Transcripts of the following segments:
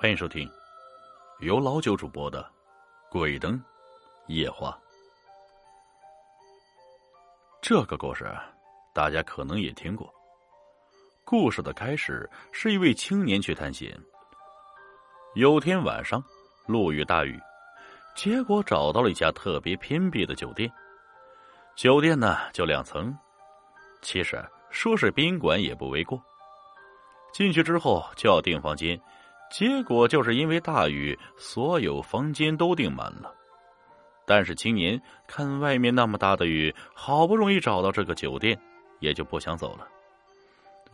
欢迎收听由老九主播的《鬼灯夜话》。这个故事大家可能也听过。故事的开始是一位青年去探险。有天晚上，路遇大雨，结果找到了一家特别偏僻的酒店。酒店呢就两层，其实说是宾馆也不为过。进去之后就要订房间。结果就是因为大雨，所有房间都订满了。但是青年看外面那么大的雨，好不容易找到这个酒店，也就不想走了。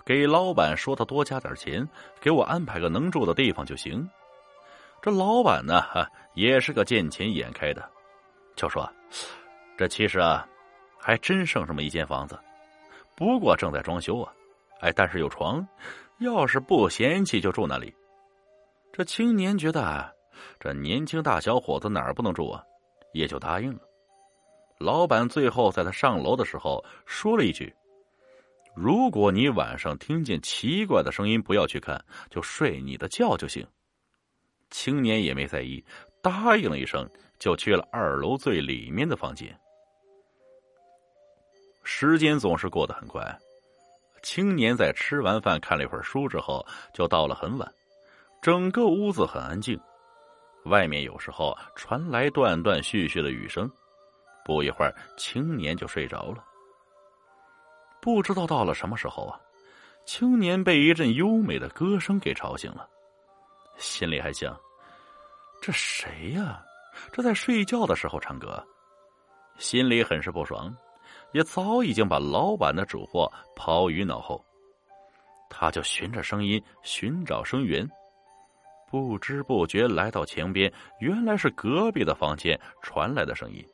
给老板说他多加点钱，给我安排个能住的地方就行。这老板呢，也是个见钱眼开的，就说：“这其实啊，还真剩这么一间房子，不过正在装修啊。哎，但是有床，要是不嫌弃就住那里。”这青年觉得，这年轻大小伙子哪儿不能住啊，也就答应了。老板最后在他上楼的时候说了一句：“如果你晚上听见奇怪的声音，不要去看，就睡你的觉就行。”青年也没在意，答应了一声，就去了二楼最里面的房间。时间总是过得很快，青年在吃完饭看了一会儿书之后，就到了很晚。整个屋子很安静，外面有时候传来断断续续的雨声。不一会儿，青年就睡着了。不知道到了什么时候啊，青年被一阵优美的歌声给吵醒了，心里还想：这谁呀？这在睡觉的时候唱歌，心里很是不爽，也早已经把老板的嘱咐抛于脑后。他就循着声音寻找声源。不知不觉来到墙边，原来是隔壁的房间传来的声音。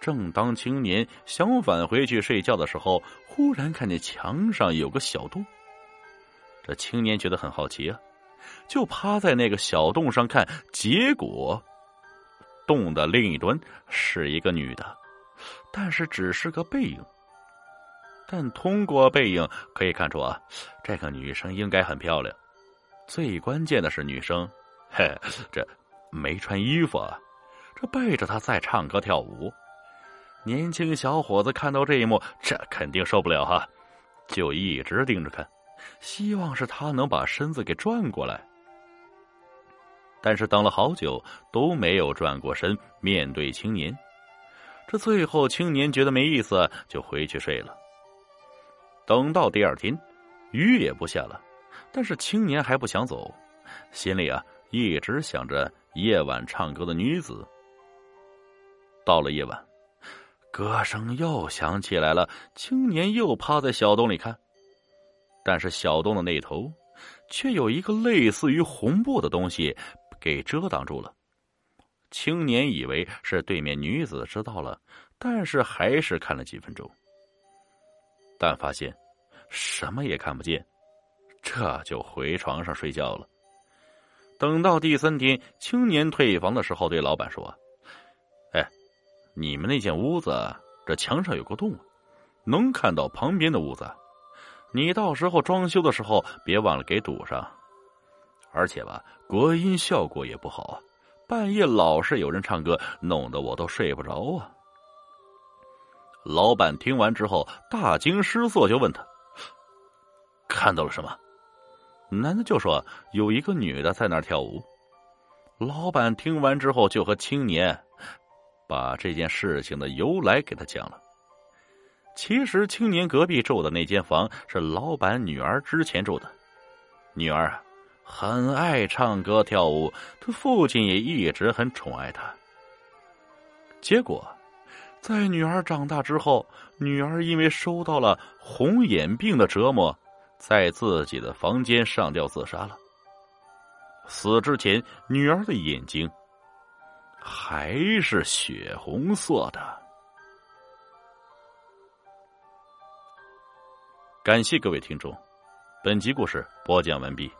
正当青年想返回去睡觉的时候，忽然看见墙上有个小洞。这青年觉得很好奇啊，就趴在那个小洞上看，结果洞的另一端是一个女的，但是只是个背影。但通过背影可以看出啊，这个女生应该很漂亮。最关键的是，女生，嘿，这没穿衣服，啊，这背着她在唱歌跳舞。年轻小伙子看到这一幕，这肯定受不了哈，就一直盯着看，希望是他能把身子给转过来。但是等了好久都没有转过身面对青年，这最后青年觉得没意思，就回去睡了。等到第二天，雨也不下了。但是青年还不想走，心里啊一直想着夜晚唱歌的女子。到了夜晚，歌声又响起来了，青年又趴在小洞里看，但是小洞的那头却有一个类似于红布的东西给遮挡住了。青年以为是对面女子知道了，但是还是看了几分钟，但发现什么也看不见。这就回床上睡觉了。等到第三天，青年退房的时候，对老板说：“哎，你们那间屋子这墙上有个洞，能看到旁边的屋子。你到时候装修的时候，别忘了给堵上。而且吧，隔音效果也不好，半夜老是有人唱歌，弄得我都睡不着啊。”老板听完之后大惊失色，就问他：“看到了什么？”男的就说：“有一个女的在那儿跳舞。”老板听完之后，就和青年把这件事情的由来给他讲了。其实，青年隔壁住的那间房是老板女儿之前住的。女儿，很爱唱歌跳舞，他父亲也一直很宠爱她。结果，在女儿长大之后，女儿因为受到了红眼病的折磨。在自己的房间上吊自杀了。死之前，女儿的眼睛还是血红色的。感谢各位听众，本集故事播讲完毕。